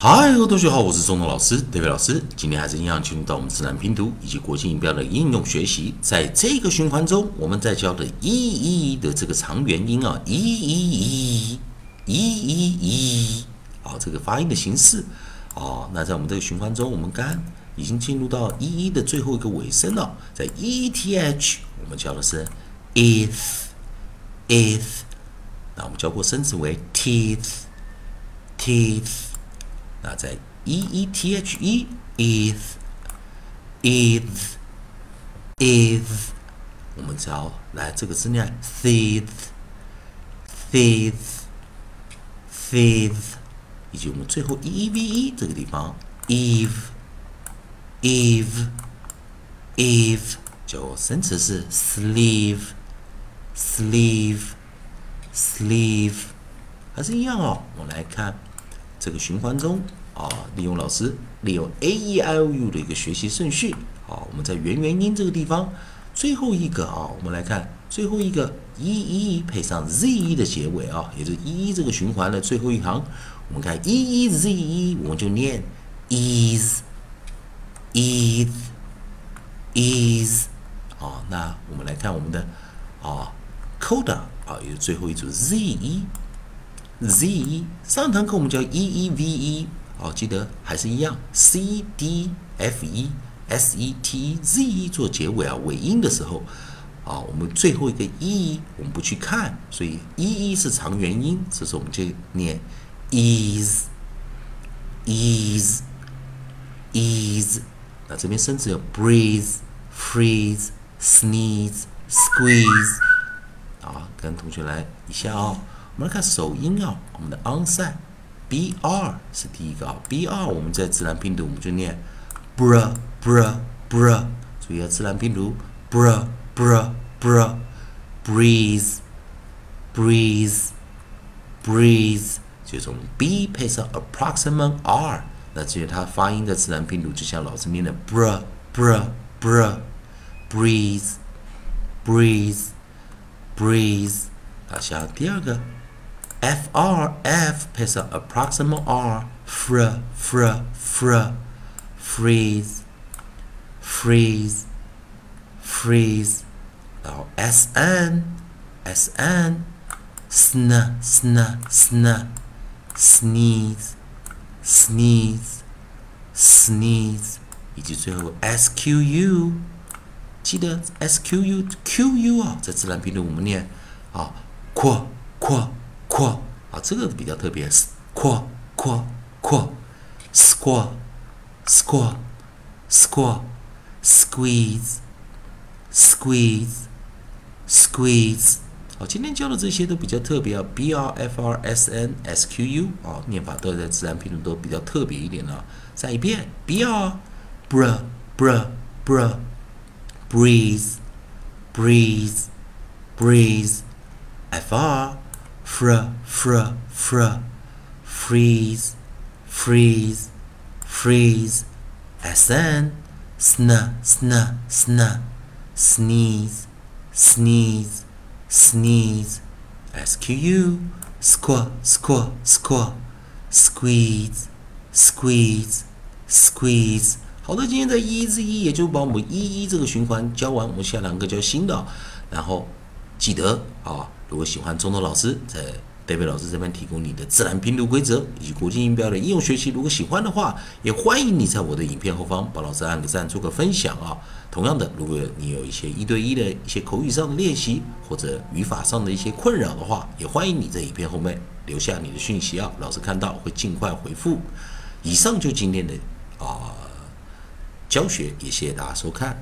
嗨，各位同学好，我是中东老师，David 老师。今天还是一样进入到我们自然拼读以及国际音标的应用学习。在这个循环中，我们在教的“一一”的这个长元音啊，“一一一一一一”，啊，这个发音的形式。哦，那在我们这个循环中，我们刚已经进入到“一一”的最后一个尾声了。在 e t h，我们教的是 if，if。那我们教过生词为 teeth，teeth。那在 e e t h e is is is，我们只要来这个字念 thief thief thief，以及我们最后 e e v e 这个地方 eve eve eve，就生词是 sleeve sleeve sleeve，还是一样哦。我们来看。这个循环中啊，利用老师利用 a e i o u 的一个学习顺序啊，我们在元元音这个地方最后一个啊，我们来看最后一个 e e 配上 z e 的结尾啊，也就是 E E 这个循环的最后一行，我们看 e e z e，我们就念 is is is 啊，那我们来看我们的啊 coda 啊，也是最后一组 z e。z 上堂课我们叫 e e v e，哦，记得还是一样 c d f e s e t e z e 做结尾啊尾音的时候，啊，我们最后一个 e 我们不去看，所以 e e 是长元音，这时候我们就念 is is is，那这边生词有 breathe freeze sneeze squeeze，啊，跟同学来一下哦。我们来看首音啊，我们的 onside B R 是第一个啊，b r 我们在自然拼读我们就念 bra bra bra，注意啊，自然拼读 bra bra bra，breeze breeze breeze，就从 b 配上 approximate r，那至于它发音的自然拼读就像老师念的 bra bra bra，breeze breeze breeze，好，下第二个。f r f 配上 approximate r fr fr fr freeze freeze freeze 然后 s n s n sn sn sn sneeze sneeze sneeze 以及最后 s q u 记得 s q u q u 啊，在自然拼读我们念啊，扩扩。 扩啊，这个比较特别，扩扩扩，squat，squat，squat，squeeze，squeeze，squeeze。好，今天教的这些都比较特别啊，b r f r s n s q u 啊，念法都在自然拼读都比较特别一点了。再一遍，b r，br，br，br，breathe，breathe，breathe，f r。Fr fr fr freeze freeze freeze sn sn sn sn sneeze sneeze sneeze squ squ squ squ squeeze squeeze squeeze 好的，今天在一至一，也就把我们一一这个循环教完，我们下两个教新的，然后记得啊。如果喜欢中东老师在戴维老师这边提供你的自然拼读规则以及国际音标的应用学习，如果喜欢的话，也欢迎你在我的影片后方帮老师按个赞，做个分享啊。同样的，如果你有一些一对一的一些口语上的练习或者语法上的一些困扰的话，也欢迎你在影片后面留下你的讯息啊，老师看到会尽快回复。以上就今天的啊教学，也谢谢大家收看。